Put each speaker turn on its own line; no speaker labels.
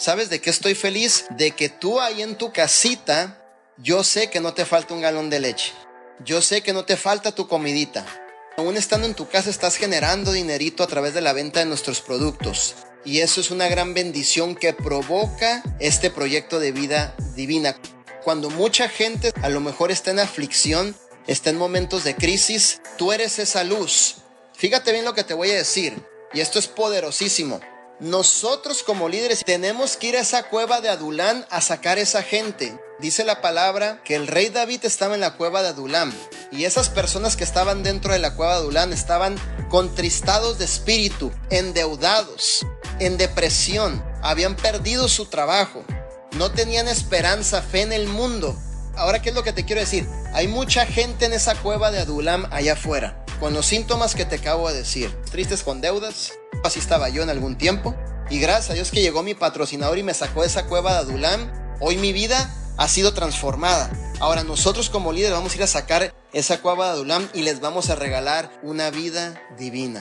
¿Sabes de qué estoy feliz? De que tú ahí en tu casita, yo sé que no te falta un galón de leche. Yo sé que no te falta tu comidita. Aún estando en tu casa estás generando dinerito a través de la venta de nuestros productos. Y eso es una gran bendición que provoca este proyecto de vida divina. Cuando mucha gente a lo mejor está en aflicción, está en momentos de crisis, tú eres esa luz. Fíjate bien lo que te voy a decir. Y esto es poderosísimo. Nosotros como líderes tenemos que ir a esa cueva de Adulán a sacar esa gente. Dice la palabra que el rey David estaba en la cueva de Adulam y esas personas que estaban dentro de la cueva de Adulán estaban contristados de espíritu, endeudados, en depresión, habían perdido su trabajo, no tenían esperanza, fe en el mundo. Ahora, ¿qué es lo que te quiero decir? Hay mucha gente en esa cueva de Adulam allá afuera, con los síntomas que te acabo de decir, tristes con deudas, Así estaba yo en algún tiempo. Y gracias a Dios que llegó mi patrocinador y me sacó de esa cueva de Adulam. Hoy mi vida ha sido transformada. Ahora nosotros como líderes vamos a ir a sacar esa cueva de Adulam y les vamos a regalar una vida divina.